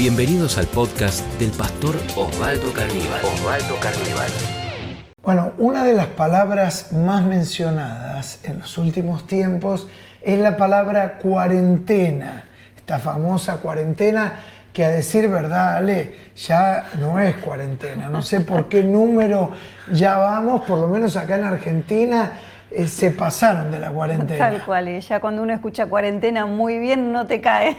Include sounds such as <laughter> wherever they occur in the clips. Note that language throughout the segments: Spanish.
Bienvenidos al podcast del pastor Osvaldo Carníbal. Osvaldo Carníbal. Bueno, una de las palabras más mencionadas en los últimos tiempos es la palabra cuarentena. Esta famosa cuarentena que a decir verdad, Ale, ya no es cuarentena. No sé por qué número ya vamos, por lo menos acá en Argentina eh, se pasaron de la cuarentena. Tal cual, y ya cuando uno escucha cuarentena muy bien no te cae.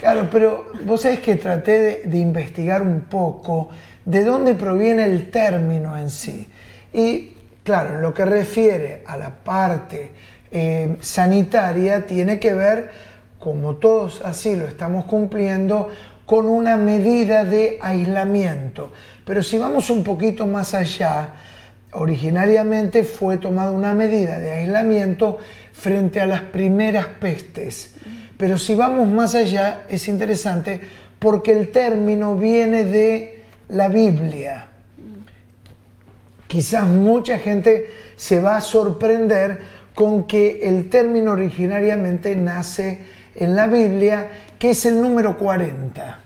Claro, pero vos sabés que traté de, investigar un poco de dónde proviene el término en sí. Y claro, lo que refiere a la parte eh, sanitaria tiene que ver, como todos así lo estamos cumpliendo, con una medida de aislamiento. Pero si vamos un poquito más allá, originariamente fue tomada una medida de aislamiento frente a las primeras pestes. Pero si vamos más allá, es interesante porque el término viene de la Biblia. Quizás mucha gente se va a sorprender con que el término originariamente nace en la Biblia, que es el número 40.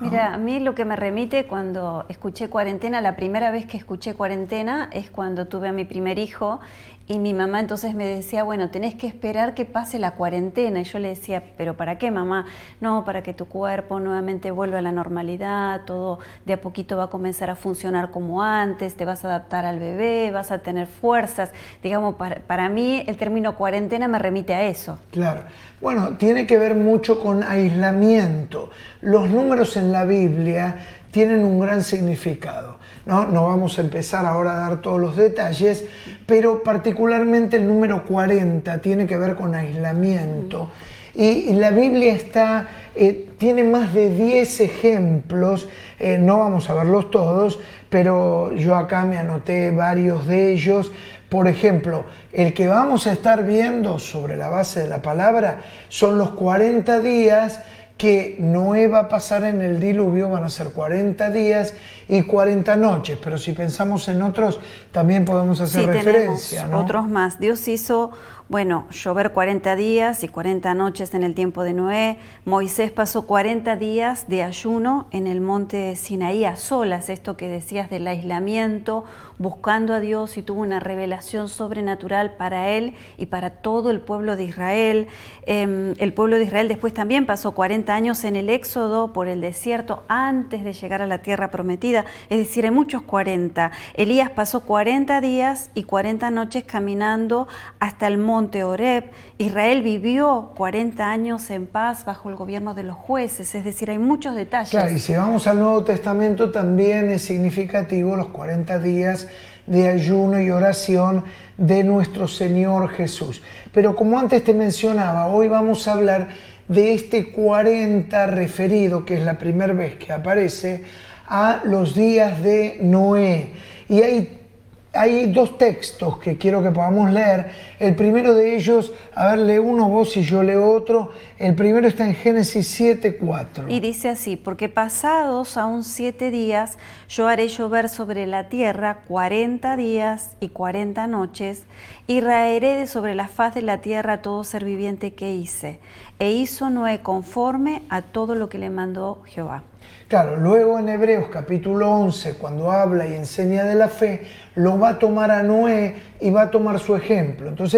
Mira, a mí lo que me remite cuando escuché cuarentena, la primera vez que escuché cuarentena es cuando tuve a mi primer hijo y mi mamá entonces me decía, bueno, tenés que esperar que pase la cuarentena. Y yo le decía, ¿pero para qué, mamá? No, para que tu cuerpo nuevamente vuelva a la normalidad, todo de a poquito va a comenzar a funcionar como antes, te vas a adaptar al bebé, vas a tener fuerzas. Digamos, para, para mí el término cuarentena me remite a eso. Claro. Bueno, tiene que ver mucho con aislamiento. Los números en la Biblia tienen un gran significado. ¿No? no vamos a empezar ahora a dar todos los detalles, pero particularmente el número 40 tiene que ver con aislamiento. Y, la Biblia está, eh, tiene más de 10 ejemplos, eh, no vamos a verlos todos, pero yo acá me anoté varios de ellos. Por ejemplo, el que vamos a estar viendo sobre la base de la palabra son los 40 días que Noé va a pasar en el diluvio, van a ser 40 días y 40 noches, pero si pensamos en otros, también podemos hacer referencia. ¿no? Otros más. Dios hizo, bueno, llover 40 días y 40 noches en el tiempo de Noé. Moisés pasó 40 días de ayuno en el monte Sinaí a solas, esto que decías del aislamiento, buscando a Dios y tuvo una revelación sobrenatural para él y para todo el pueblo de Israel. Em, el pueblo de Israel después también pasó 40 años en el éxodo por el desierto antes de llegar a la tierra prometida, es decir, hay muchos 40. Elías pasó 40 días y 40 noches caminando hasta el monte Horeb. Israel vivió 40 años en paz bajo el gobierno de los jueces, es decir, hay muchos detalles. Claro, y si vamos al Nuevo Testamento también es significativo los 40 días de ayuno y oración de nuestro Señor Jesús. Pero como antes te mencionaba, hoy vamos a hablar de este 40 referido, que es la primera vez que aparece, a los días de Noé. Y hay hay dos textos que quiero que podamos leer. El primero de ellos, a ver, lee uno vos y yo leo otro. El primero está en Génesis 7, 4. Y dice así, porque pasados aún siete días, yo haré llover sobre la tierra cuarenta días y cuarenta noches, y raeré de sobre la faz de la tierra todo ser viviente que hice. E hizo Noé conforme a todo lo que le mandó Jehová. Claro, luego en Hebreos capítulo 11, cuando habla y enseña de la fe, lo va a tomar a Noé y va a tomar su ejemplo. Entonces,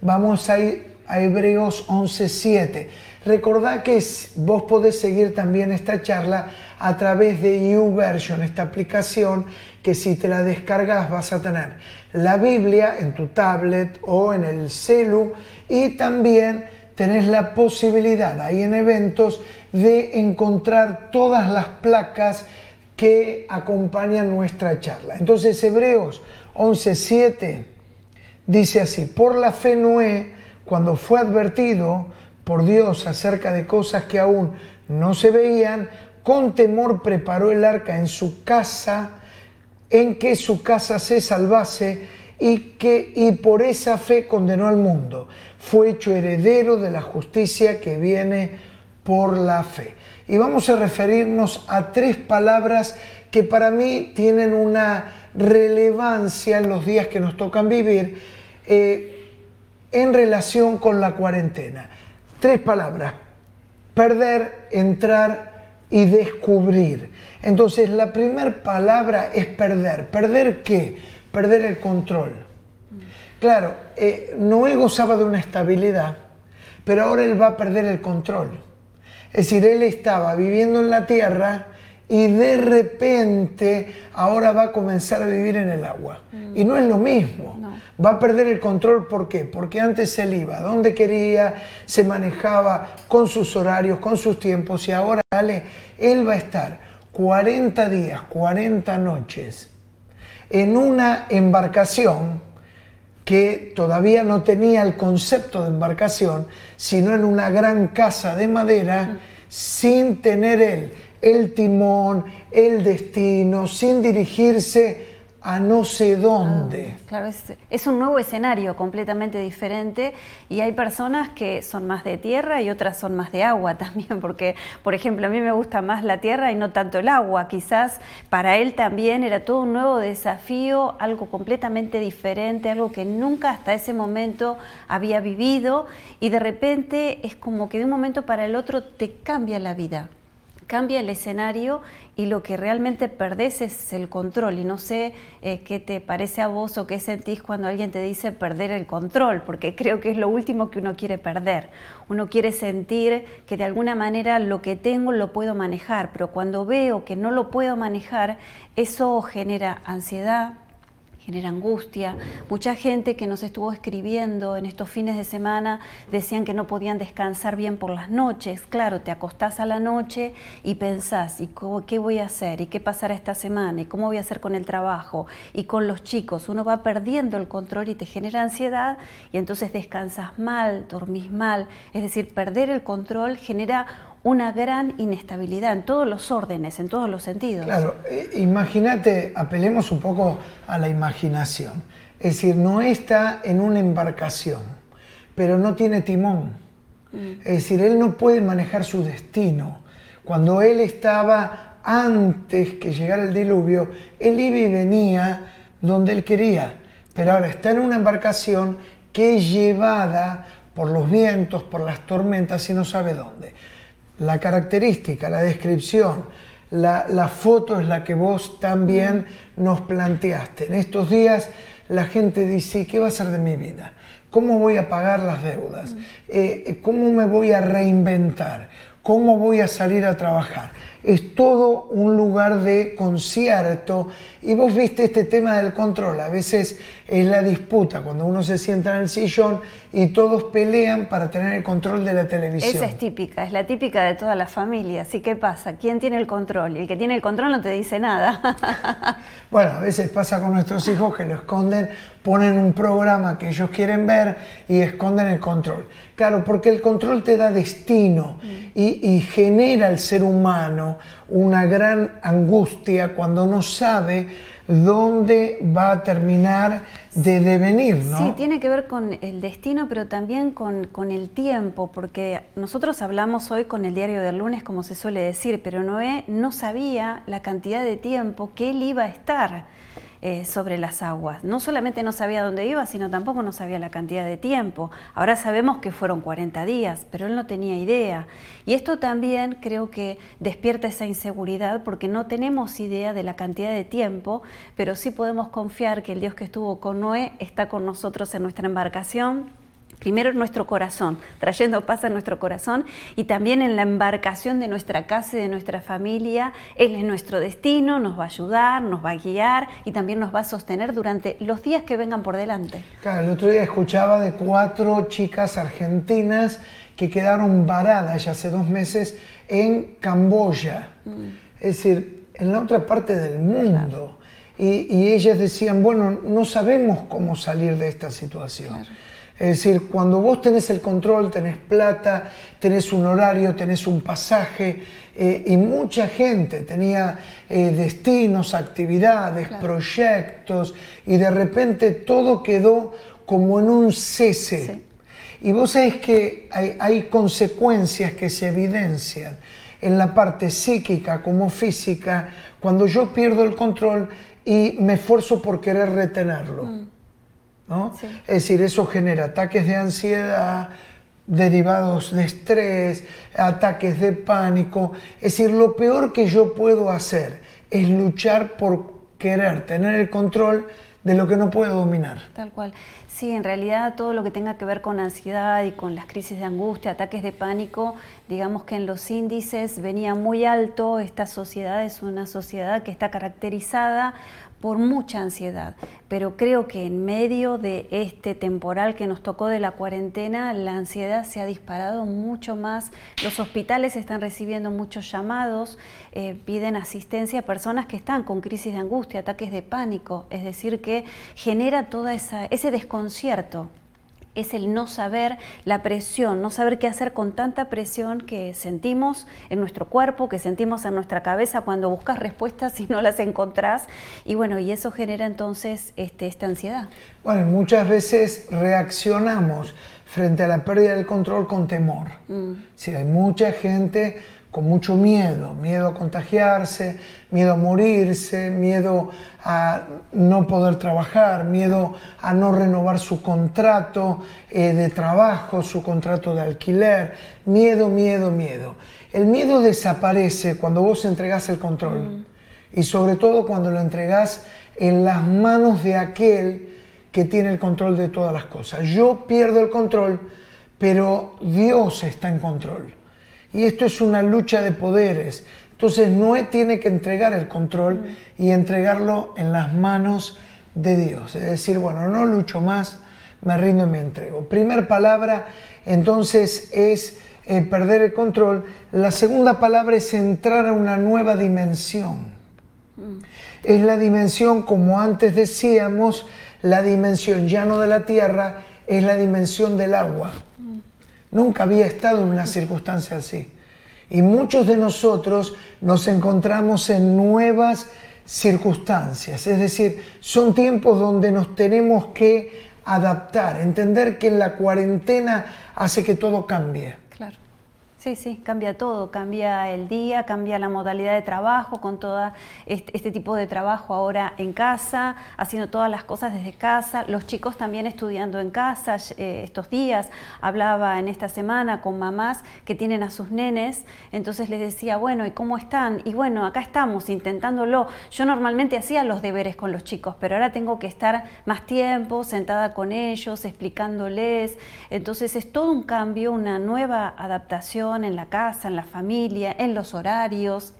vamos a ir a Hebreos 11, 7. Recordad que vos podés seguir también esta charla a través de YouVersion, esta aplicación que si te la descargas vas a tener la Biblia en tu tablet o en el celu y también tenés la posibilidad ahí en eventos de encontrar todas las placas que acompañan nuestra charla. Entonces Hebreos 11.7 dice así, por la fe Noé, cuando fue advertido por Dios acerca de cosas que aún no se veían, con temor preparó el arca en su casa, en que su casa se salvase y que y por esa fe condenó al mundo. Fue hecho heredero de la justicia que viene por la fe. Y vamos a referirnos a tres palabras que para mí tienen una relevancia en los días que nos tocan vivir eh, en relación con la cuarentena. Tres palabras. Perder, entrar, y descubrir. Entonces la primera palabra es perder. ¿Perder qué? Perder el control. Claro, eh, gozaba de una estabilidad, pero ahora él va a perder el control. Es decir, él estaba viviendo en la tierra y de repente ahora va a comenzar a vivir en el agua. Y no es lo mismo. Va a perder el control, ¿por qué? Porque antes él iba donde quería, se manejaba con sus horarios, con sus tiempos y ahora dale, él va a estar 40 días, 40 noches en una embarcación que todavía no tenía el concepto de embarcación, sino en una gran casa de madera, sin tener él el timón, el destino, sin dirigirse a no sé dónde. Claro, es, un nuevo escenario completamente diferente y hay personas que son más de tierra y otras son más de agua <laughs> también, porque, por ejemplo, a mí me gusta más la tierra y no tanto el agua. Quizás para él también era todo un nuevo desafío, algo completamente diferente, algo que nunca hasta ese momento había vivido y de repente es como que de un momento para el otro te cambia la vida cambia el escenario y lo que realmente perdés es el control. Y no sé eh, qué te parece a vos o qué sentís cuando alguien te dice perder el control, porque <laughs> creo que es lo último que uno quiere perder. Uno quiere sentir que de alguna manera lo que tengo lo puedo manejar, pero cuando veo que no lo puedo manejar, eso genera ansiedad, genera angustia. Mucha gente que nos estuvo escribiendo en estos fines de semana decían que no podían descansar bien por las noches. Claro, te acostás a la noche y pensás, ¿y qué voy a hacer? ¿Y qué pasará esta semana? ¿Y cómo voy a hacer con el trabajo? ¿Y con los chicos? Uno va perdiendo el control y te genera ansiedad y entonces descansas mal, dormís mal. Es decir, perder el control genera una gran inestabilidad en todos los órdenes, en todos los sentidos. Claro, eh, imagínate, apelemos un poco a la imaginación. Es decir, no está en una embarcación, pero no tiene timón. Mm. Es decir, él no puede manejar su destino. Cuando él estaba antes que llegara el diluvio, él iba y venía donde él quería, pero ahora está en una embarcación que es llevada por los vientos, por las tormentas y no sabe dónde la característica, la descripción, la, foto es la que vos también nos planteaste. En estos días la gente dice, ¿qué va a ser de mi vida? ¿Cómo voy a pagar las deudas? Eh, ¿Cómo me voy a reinventar? ¿Cómo voy a salir a trabajar? es todo un lugar de concierto. Y vos viste este tema del control, a veces es la disputa, cuando uno se sienta en el sillón y todos pelean para tener el control de la televisión. Esa es típica, es la típica de toda la familia. Así que pasa, ¿quién tiene el control? Y el que tiene el control no te dice nada. <laughs> bueno, a veces pasa con nuestros hijos que lo esconden, ponen un programa que ellos quieren ver y esconden el control. Claro, porque el control te da destino y, genera al ser humano una gran angustia cuando no sabe dónde va a terminar de devenir, ¿no? Sí, tiene que ver con el destino, pero también con, con, el tiempo, porque nosotros hablamos hoy con el diario del lunes, como se suele decir, pero Noé no sabía la cantidad de tiempo que él iba a estar. Eh, sobre las aguas. No solamente no sabía dónde iba, sino tampoco no sabía la cantidad de tiempo. Ahora sabemos que fueron 40 días, pero él no tenía idea. Y esto también creo que despierta esa inseguridad porque no tenemos idea de la cantidad de tiempo, pero sí podemos confiar que el Dios que estuvo con Noé está con nosotros en nuestra embarcación Primero en nuestro corazón, trayendo paz a nuestro corazón y también en la embarcación de nuestra casa y de nuestra familia. Él es nuestro destino, nos va a ayudar, nos va a guiar y también nos va a sostener durante los días que vengan por delante. Claro, el otro día escuchaba de cuatro chicas argentinas que quedaron varadas ya hace dos meses en Camboya, mm. es decir, en la otra parte del mundo. Y, ellas decían, bueno, no sabemos cómo salir de esta situación. Es decir, cuando vos tenés el control, tenés plata, tenés un horario, tenés un pasaje, eh, y mucha gente tenía eh, destinos, actividades, proyectos, y de repente todo quedó como en un cese. Y vos sabés que hay, hay consecuencias que se evidencian en la parte psíquica como física cuando yo pierdo el control y me esfuerzo por querer retenerlo. Mm. Es decir, eso genera ataques de ansiedad, derivados de estrés, ataques de pánico. Es decir, lo peor que yo puedo hacer es luchar por querer tener el control de lo que no puedo dominar. Tal cual. Sí, en realidad todo lo que tenga que ver con ansiedad y con las crisis de angustia, ataques de pánico, digamos que en los índices venía muy alto. Esta sociedad es una sociedad que está caracterizada por mucha ansiedad, pero creo que en medio de este temporal que nos tocó de la cuarentena, la ansiedad se ha disparado mucho más. Los hospitales están recibiendo muchos llamados, eh, piden asistencia a personas que están con crisis de angustia, ataques de pánico, es decir, que genera todo ese desconcierto es el no saber la presión, no saber qué hacer con tanta presión que sentimos en nuestro cuerpo, que sentimos en nuestra cabeza cuando buscas respuestas y no las encontrás. Y bueno, y eso genera entonces este, esta ansiedad. Bueno, muchas veces reaccionamos frente a la pérdida del control con temor. Mm. Si hay mucha gente con mucho miedo, miedo a contagiarse, miedo a morirse, miedo a no poder trabajar, miedo a no renovar su contrato eh, de trabajo, su contrato de alquiler, miedo, miedo, miedo. El miedo desaparece cuando vos entregás el control mm. y sobre todo cuando lo entregás en las manos de aquel que tiene el control de todas las cosas. Yo pierdo el control, pero Dios está en control. Y esto es una lucha de poderes. Entonces Noé tiene que entregar el control y entregarlo en las manos de Dios. Es decir, bueno, no lucho más, me rindo y me entrego. Primer palabra, entonces, es eh, perder el control. La segunda palabra es entrar a una nueva dimensión. Es la dimensión, como antes decíamos, la dimensión ya no de la tierra, es la dimensión del agua. Nunca había estado en una circunstancia así. Y muchos de nosotros nos encontramos en nuevas circunstancias. Es decir, son tiempos donde nos tenemos que adaptar, entender que la cuarentena hace que todo cambie. Sí, sí, cambia todo, cambia el día, cambia la modalidad de trabajo con todo este, este, tipo de trabajo ahora en casa, haciendo todas las cosas desde casa, los chicos también estudiando en casa eh, estos días. Hablaba en esta semana con mamás que tienen a sus nenes, entonces les decía, bueno, ¿y cómo están? Y bueno, acá estamos intentándolo. Yo normalmente hacía los deberes con los chicos, pero ahora tengo que estar más tiempo sentada con ellos, explicándoles. Entonces es todo un cambio, una nueva adaptación en la casa, en la familia, en los horarios,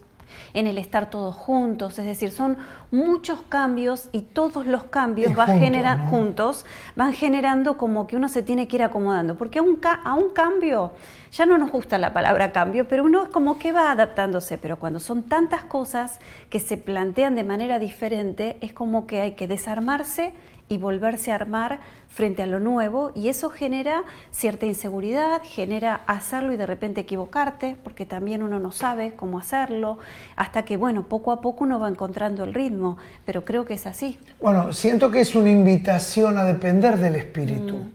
en el estar todos juntos, es decir, son muchos cambios y todos los cambios van generando juntos, van generando como que uno se tiene que ir acomodando, porque a un, a un cambio, ya no nos gusta la palabra cambio, pero uno es como que va adaptándose, pero cuando son tantas cosas que se plantean de manera diferente, es como que hay que desarmarse y volverse a armar frente a lo nuevo y eso genera cierta inseguridad, genera hacerlo y de repente equivocarte, porque también uno no sabe cómo hacerlo, hasta que, bueno, poco a poco uno va encontrando el ritmo, pero creo que es así. Bueno, siento que es una invitación a depender del espíritu. Mm.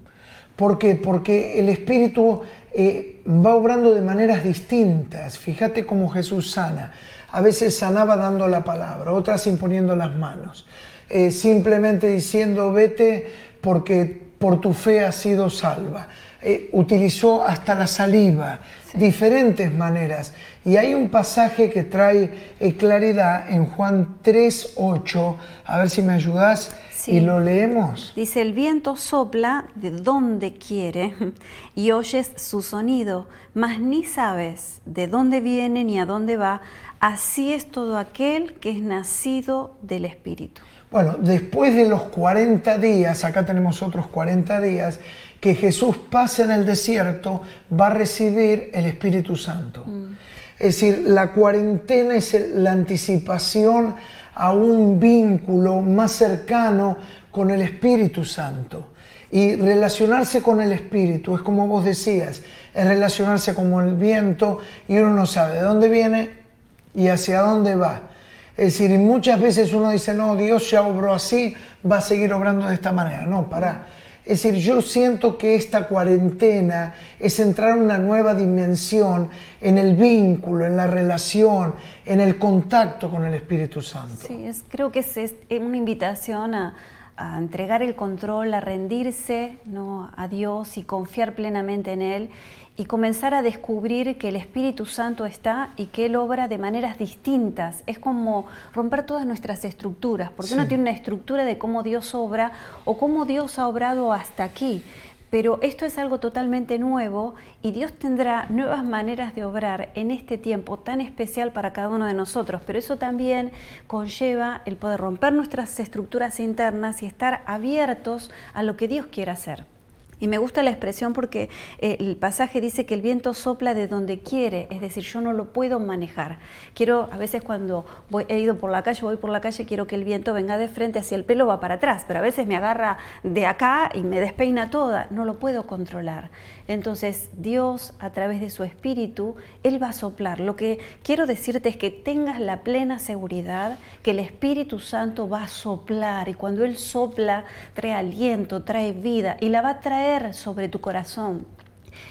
¿Por qué? Porque el espíritu eh, va obrando de maneras distintas. Fíjate cómo Jesús sana. A veces sanaba dando la palabra, otras imponiendo las manos. Eh, simplemente diciendo vete porque por tu fe has sido salva. Eh, utilizó hasta la saliva, diferentes maneras. Y hay un pasaje que trae eh, claridad en Juan 3.8, a ver si me ayudas y lo leemos. Dice, el viento sopla de donde quiere y oyes su sonido, mas ni sabes de dónde viene ni a dónde va. Así es todo aquel que es nacido del Espíritu. Bueno, después de los 40 días, acá tenemos otros 40 días, que Jesús pasa en el desierto, va a recibir el Espíritu Santo. Mm. Es decir, la cuarentena es la anticipación a un vínculo más cercano con el Espíritu Santo. Y relacionarse con el Espíritu es como vos decías, es relacionarse como el viento y uno no sabe de dónde viene y hacia dónde va. Es decir, muchas veces uno dice, no, Dios ya obró así, va a seguir obrando de esta manera. No, para. Es decir, yo siento que esta cuarentena es entrar en una nueva dimensión en el vínculo, en la relación, en el contacto con el Espíritu Santo. Sí, es, creo que es, una invitación a, a entregar el control, a rendirse ¿no? a Dios y confiar plenamente en Él y comenzar a descubrir que el Espíritu Santo está y que Él obra de maneras distintas. Es como romper todas nuestras estructuras, porque uno tiene una estructura de cómo Dios obra o cómo Dios ha obrado hasta aquí. Pero esto es algo totalmente nuevo y Dios tendrá nuevas maneras de obrar en este tiempo tan especial para cada uno de nosotros. Pero eso también conlleva el poder romper nuestras estructuras internas y estar abiertos a lo que Dios quiera hacer. Y me gusta la expresión porque eh, el pasaje dice que el viento sopla de donde quiere, es decir, yo no lo puedo manejar. Quiero, a veces cuando voy, he ido por la calle, voy por la calle, quiero que el viento venga de frente, hacia el pelo va para atrás, pero a veces me agarra de acá y me despeina toda, no lo puedo controlar. Entonces Dios a través de su espíritu, Él va a soplar. Lo que quiero decirte es que tengas la plena seguridad que el Espíritu Santo va a soplar y cuando Él sopla trae aliento, trae vida y la va a traer sobre tu corazón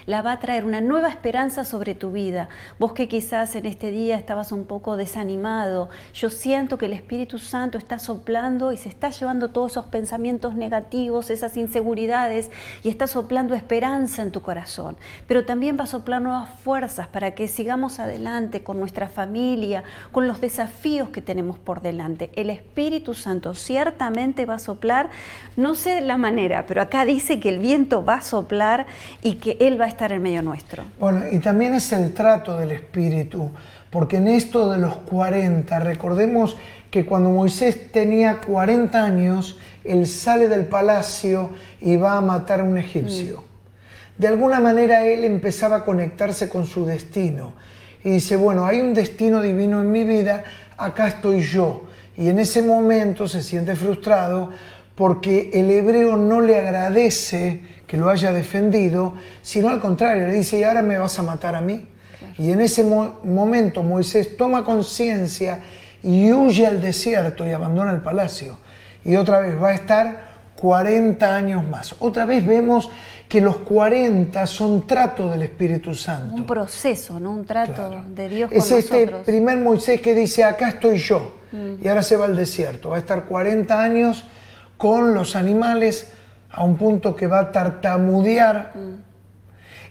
la va a traer una nueva esperanza sobre tu vida. Vos que quizás en este día estabas un poco desanimado, yo siento que el Espíritu Santo está soplando y se está llevando todos esos pensamientos negativos, esas inseguridades y está soplando esperanza en tu corazón. Pero también va a soplar nuevas fuerzas para que sigamos adelante con nuestra familia, con los desafíos que tenemos por delante. El Espíritu Santo ciertamente va a soplar, no sé la manera, pero acá dice que el viento va a soplar y que Él va a estar en medio nuestro. Bueno, y también es el trato del Espíritu, porque en esto de los 40, recordemos que cuando Moisés tenía 40 años, él sale del palacio y va a matar a un egipcio. De alguna manera él empezaba a conectarse con su destino. Y dice, bueno, hay un destino divino en mi vida, acá estoy yo. Y en ese momento se siente frustrado porque el hebreo no le agradece que lo haya defendido, sino al contrario, le dice, y ahora me vas a matar a mí. Y en ese momento Moisés toma conciencia y huye al desierto y abandona el palacio. Y otra vez va a estar 40 años más. Otra vez vemos que los 40 son trato del Espíritu Santo. Un proceso, ¿no? Un trato de Dios es este primer Moisés que dice, acá estoy yo. Mm. Y ahora se va al desierto. Va a estar 40 años con los animales a un punto que va a tartamudear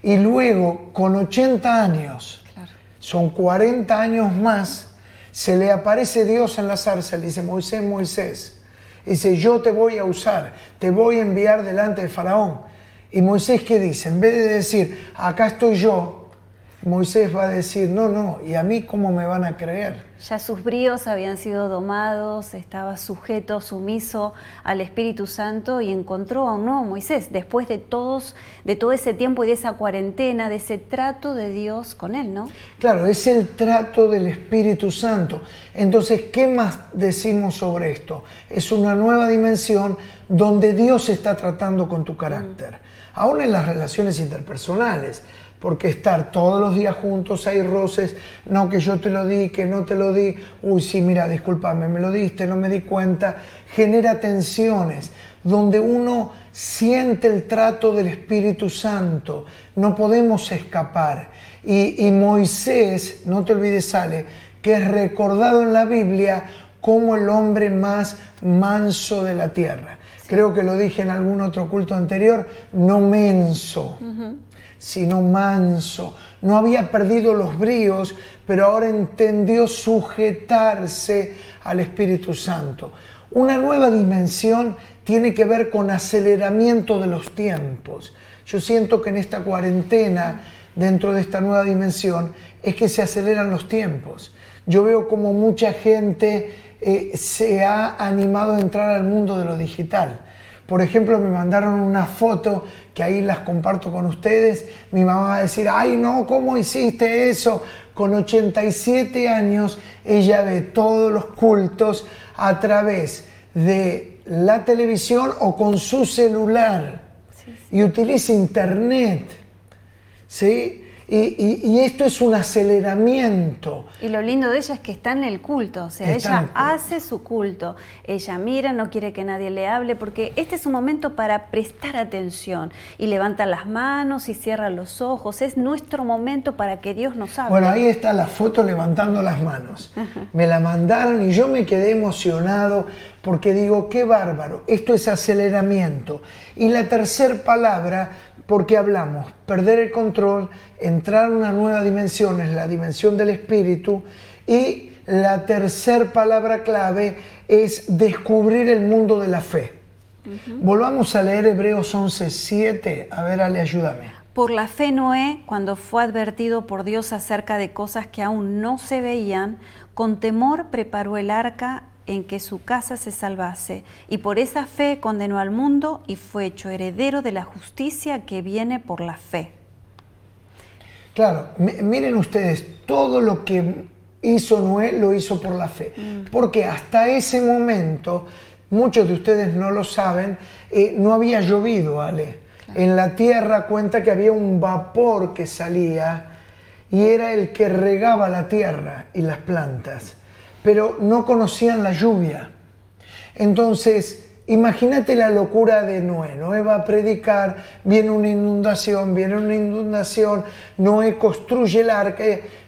y luego con 80 años, son 40 años más, se le aparece Dios en la zarza, le dice Moisés, Moisés, dice yo te voy a usar, te voy a enviar delante de Faraón. Y Moisés, ¿qué dice? En vez de decir, acá estoy yo, Moisés va a decir, no, no, ¿y a mí cómo me van a creer? Ya sus bríos habían sido domados, estaba sujeto, sumiso al Espíritu Santo y encontró a un nuevo Moisés, después de, todos, de todo ese tiempo y de esa cuarentena, de ese trato de Dios con él, ¿no? Claro, es el trato del Espíritu Santo. Entonces, ¿qué más decimos sobre esto? Es una nueva dimensión donde Dios está tratando con tu carácter, mm. aún en las relaciones interpersonales porque estar todos los días juntos hay roces, no que yo te lo di, que no te lo di, uy, sí, mira, discúlpame, me lo diste, no me di cuenta, genera tensiones, donde uno siente el trato del Espíritu Santo, no podemos escapar. Y, Moisés, no te olvides, sale, que es recordado en la Biblia como el hombre más manso de la tierra. Creo que lo dije en algún otro culto anterior, no menso sino manso. No había perdido los bríos, pero ahora entendió sujetarse al Espíritu Santo. Una nueva dimensión tiene que ver con aceleramiento de los tiempos. Yo siento que en esta cuarentena, dentro de esta nueva dimensión, es que se aceleran los tiempos. Yo veo como mucha gente eh, se ha animado a entrar al mundo de lo digital. Por ejemplo, me mandaron una foto que ahí las comparto con ustedes. Mi mamá va a decir, ay no, ¿cómo hiciste eso? Con 87 años, ella ve todos los cultos a través de la televisión o con su celular y utiliza internet. ¿Sí? Y, esto es un aceleramiento. Y lo lindo de ella es que está en el culto, o sea, ella hace su culto, ella mira, no quiere que nadie le hable, porque este es un momento para prestar atención y levanta las manos y cierra los ojos, es nuestro momento para que Dios nos hable. Bueno, ahí está la foto levantando las manos. Me la mandaron y yo me quedé emocionado porque digo, qué bárbaro, esto es aceleramiento. Y la tercera palabra, porque hablamos, perder el control, entrar a una nueva dimensión, es la dimensión del espíritu. Y la tercera palabra clave es descubrir el mundo de la fe. Volvamos a leer Hebreos 11:7. A ver, Ale, ayúdame. Por la fe Noé, cuando fue advertido por Dios acerca de cosas que aún no se veían, con temor preparó el arca en que su casa se salvase, y por esa fe condenó al mundo y fue hecho heredero de la justicia que viene por la fe. Claro, miren ustedes, todo lo que hizo Noé lo hizo por la fe, mm. porque hasta ese momento, muchos de ustedes no lo saben, eh, no había llovido, Ale. En la tierra cuenta que había un vapor que salía y era el que regaba la tierra y las plantas pero no conocían la lluvia. Entonces, imagínate la locura de Noé. Noé va a predicar, viene una inundación, viene una inundación, Noé construye el arca,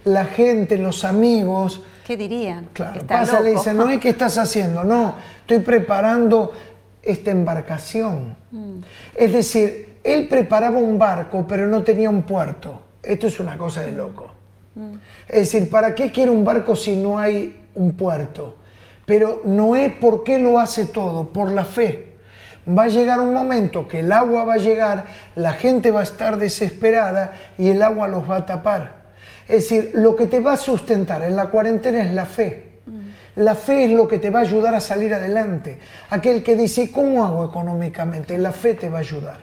la gente, los amigos. ¿Qué dirían? Claro, pasa, le dice, Noé, ¿qué estás haciendo? No, estoy preparando esta embarcación. Mm. Es decir, él preparaba un barco, pero no tenía un puerto. Esto es una cosa de loco. Mm. Es decir, ¿para qué quiere un barco si no hay un puerto. Pero Noé, ¿por qué lo hace todo? Por la fe. Va a llegar un momento que el agua va a llegar, la gente va a estar desesperada y el agua los va a tapar. Es decir, lo que te va a sustentar en la cuarentena es la fe. La fe es lo que te va a ayudar a salir adelante. Aquel que dice, ¿cómo hago económicamente? La fe te va a ayudar.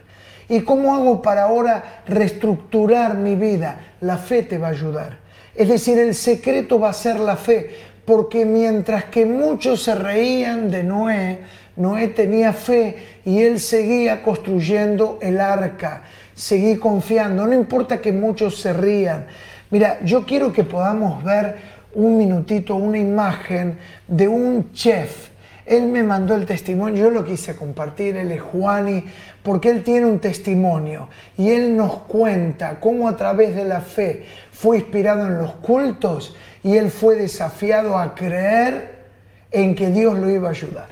¿Y cómo hago para ahora reestructurar mi vida? La fe te va a ayudar. Es decir, el secreto va a ser la fe porque mientras que muchos se reían de Noé, Noé tenía fe y él seguía construyendo el arca, seguí confiando, no importa que muchos se rían. Mira, yo quiero que podamos ver un minutito, una imagen de un chef. Él me mandó el testimonio, yo lo quise compartir, él es Juani, porque él tiene un testimonio. Y él nos cuenta cómo a través de la fe fue inspirado en los cultos y él fue desafiado a creer en que Dios lo iba a ayudar.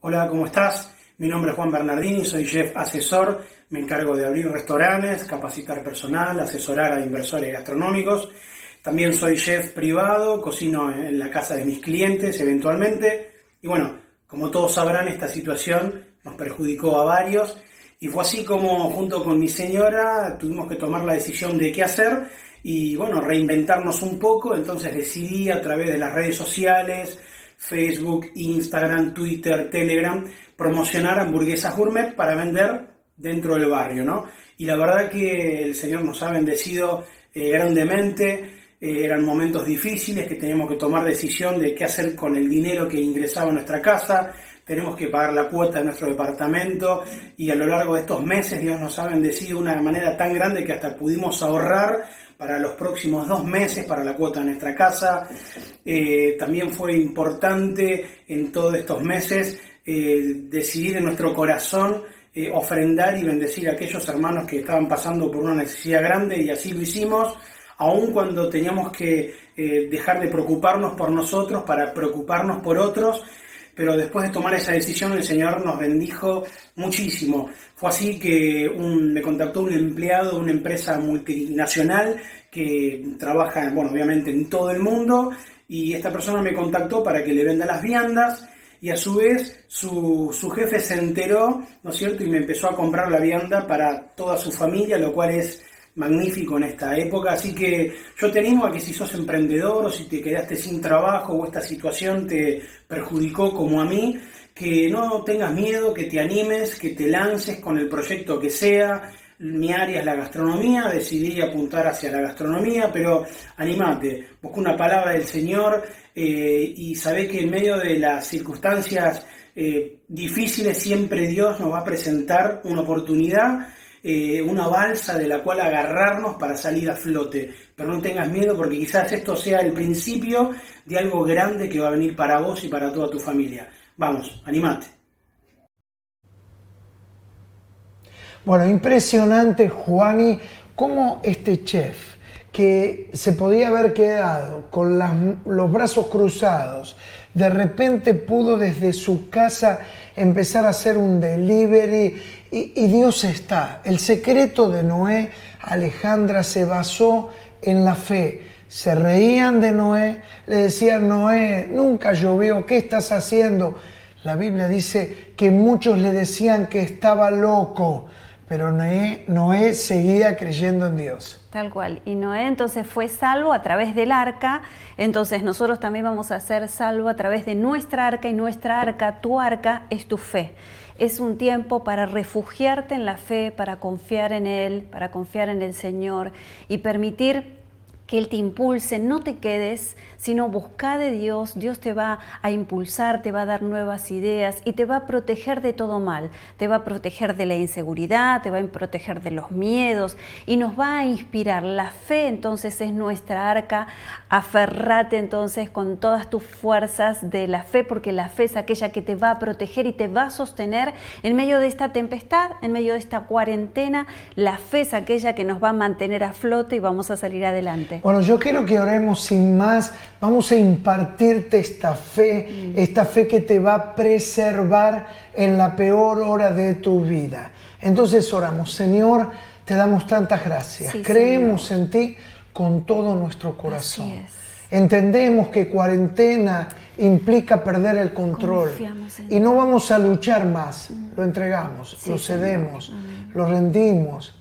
Hola, ¿cómo estás? Mi nombre es Juan Bernardini, soy chef asesor, me encargo de abrir restaurantes, capacitar personal, asesorar a inversores gastronómicos. También soy chef privado, cocino en la casa de mis clientes eventualmente. Y bueno, como todos sabrán, esta situación nos perjudicó a varios y fue así como junto con mi señora tuvimos que tomar la decisión de qué hacer y bueno, reinventarnos un poco, entonces decidí a través de las redes sociales, Facebook, Instagram, Twitter, Telegram, promocionar hamburguesas gourmet para vender dentro del barrio, ¿no? Y la verdad que el Señor nos ha bendecido eh, grandemente, eh, eran momentos difíciles que teníamos que tomar decisión de qué hacer con el dinero que ingresaba a nuestra casa, tenemos que pagar la cuota de nuestro departamento y a lo largo de estos meses Dios nos ha bendecido de una manera tan grande que hasta pudimos ahorrar para los próximos dos meses para la cuota de nuestra casa. Eh, también fue importante en todos estos meses eh, decidir en nuestro corazón eh, ofrendar y bendecir a aquellos hermanos que estaban pasando por una necesidad grande y así lo hicimos, aun cuando teníamos que dejar de preocuparnos por nosotros para preocuparnos por otros pero después de tomar esa decisión el Señor nos bendijo muchísimo. Fue así que me contactó un empleado de una empresa multinacional que trabaja, bueno, obviamente en todo el mundo, y esta persona me contactó para que le venda las viandas, y a su vez su, su jefe se enteró, ¿no es cierto?, y me empezó a comprar la vianda para toda su familia, lo cual es magnífico en esta época. Así que yo te animo a que si sos emprendedor o si te quedaste sin trabajo o esta situación te perjudicó como a mí, que no tengas miedo, que te animes, que te lances con el proyecto que sea. Mi área es la gastronomía, decidí apuntar hacia la gastronomía, pero animate, busca una palabra del Señor eh, y sabé que en medio de las circunstancias eh, difíciles siempre Dios nos va a presentar una oportunidad eh, una balsa de la cual agarrarnos para salir a flote. Pero no tengas miedo porque quizás esto sea el principio de algo grande que va a venir para vos y para toda tu familia. Vamos, animate. Bueno, impresionante, Juani, cómo este chef que se podía haber quedado con los brazos cruzados, de repente pudo desde su casa empezar a hacer un delivery y, Dios está. El secreto de Noé, Alejandra, se basó en la fe. Se reían de Noé, le decían, Noé, nunca llovió, ¿qué estás haciendo? La Biblia dice que muchos le decían que estaba loco, pero Noé, Noé seguía creyendo en Dios. Tal cual. Y Noé entonces fue salvo a través del arca, entonces nosotros también vamos a ser salvo a través de nuestra arca y nuestra arca, tu arca es tu fe. Es un tiempo para refugiarte en la fe, para confiar en Él, para confiar en el Señor y permitir que Él te impulse, no te quedes sino busca de Dios, Dios te va a impulsar, te va a dar nuevas ideas y te va a proteger de todo mal, te va a proteger de la inseguridad, te va a proteger de los miedos y nos va a inspirar. La fe entonces es nuestra arca, aferrate entonces con todas tus fuerzas de la fe, porque la fe es aquella que te va a proteger y te va a sostener en medio de esta tempestad, en medio de esta cuarentena. La fe es aquella que nos va a mantener a flote y vamos a salir adelante. Bueno, yo quiero que oremos sin más Vamos a impartirte esta fe, mm. esta fe que te va a preservar en la peor hora de tu vida. Entonces oramos, Señor, te damos tantas gracias. Creemos en ti con todo nuestro corazón. Entendemos que cuarentena implica perder el control y no vamos a luchar más. Mm. Lo entregamos, lo cedemos, lo rendimos,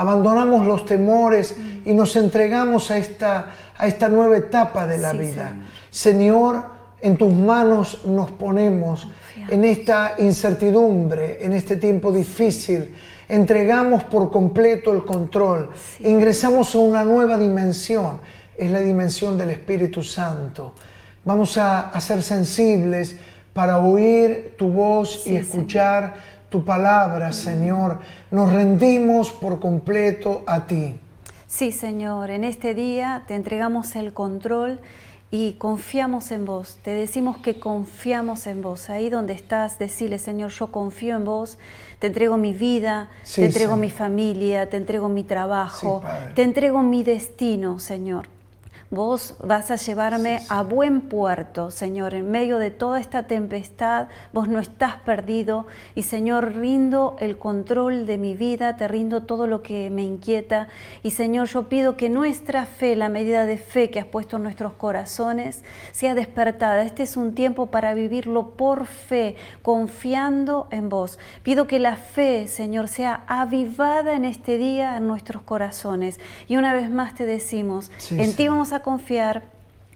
abandonamos los temores y nos entregamos a esta a esta nueva etapa de la vida. Señor. en tus manos nos ponemos en esta incertidumbre, en este tiempo difícil. Entregamos por completo el control. Ingresamos a una nueva dimensión. Es la dimensión del Espíritu Santo. Vamos a, ser sensibles para oír tu voz y escuchar tu palabra, Señor. Nos rendimos por completo a ti. Sí, Señor, en este día te entregamos el control y confiamos en vos. Te decimos que confiamos en vos. Ahí donde estás, decirle, Señor, yo confío en vos. Te entrego mi vida, te entrego mi familia, te entrego mi trabajo, te entrego mi destino, Señor. Vos vas a llevarme a buen puerto, Señor, en medio de toda esta tempestad. Vos no estás perdido y, Señor, rindo el control de mi vida, te rindo todo lo que me inquieta. Y, Señor, yo pido que nuestra fe, la medida de fe que has puesto en nuestros corazones, sea despertada. Este es un tiempo para vivirlo por fe, confiando en vos. Pido que la fe, Señor, sea avivada en este día en nuestros corazones. Y una vez más te decimos, en ti vamos a confiar,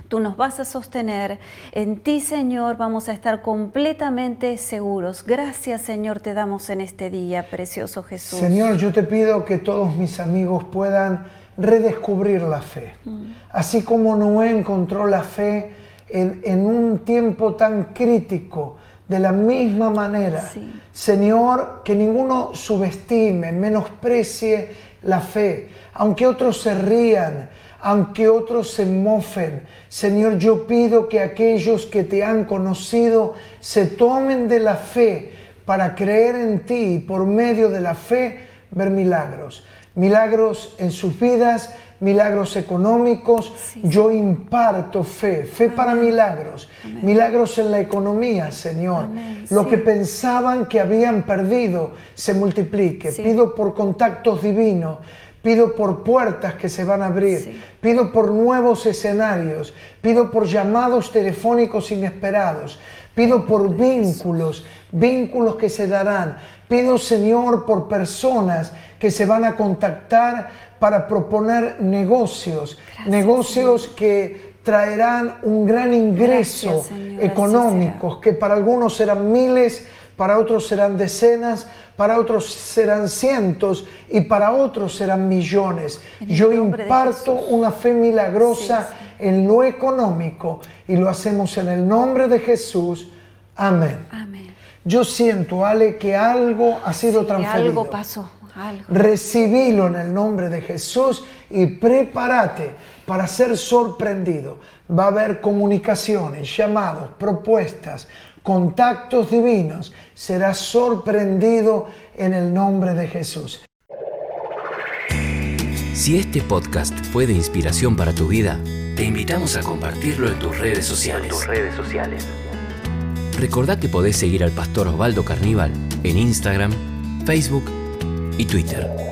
tú nos vas a sostener. En ti, Señor, vamos a estar completamente seguros. Gracias, Señor, te damos en este día, precioso Jesús. Señor, yo te pido que todos mis amigos puedan redescubrir la fe. Mm. Así como Noé encontró la fe en, un tiempo tan crítico, de la misma manera, Señor, que ninguno subestime, menosprecie la fe, aunque otros se rían, aunque otros se mofen. Señor, yo pido que aquellos que te han conocido se tomen de la fe para creer en ti y por medio de la fe ver milagros. Milagros en sus vidas, milagros económicos. Yo imparto fe, fe para milagros, milagros en la economía, Señor. Lo que pensaban que habían perdido se multiplique. Pido por contactos divinos Pido por puertas que se van a abrir. Pido por nuevos escenarios. Pido por llamados telefónicos inesperados. Pido por vínculos, vínculos que se darán. Pido, Señor, por personas que se van a contactar para proponer negocios. negocios que traerán un gran ingreso económico, que para algunos serán miles, para otros serán decenas, para otros serán cientos y para otros serán millones. Yo imparto una fe milagrosa en lo económico y lo hacemos en el nombre de Jesús. Amén. Yo siento, Ale, que algo ha sido transferido. Algo pasó Recibilo en el nombre de Jesús y prepárate para ser sorprendido. Va a haber comunicaciones, llamados, propuestas, contactos divinos. Serás sorprendido en el nombre de Jesús. Si este podcast fue de inspiración para tu vida, te invitamos a compartirlo en tus redes sociales. tus redes sociales. Recordá que podés seguir al pastor Osvaldo Carníbal en Instagram, Facebook y Twitter.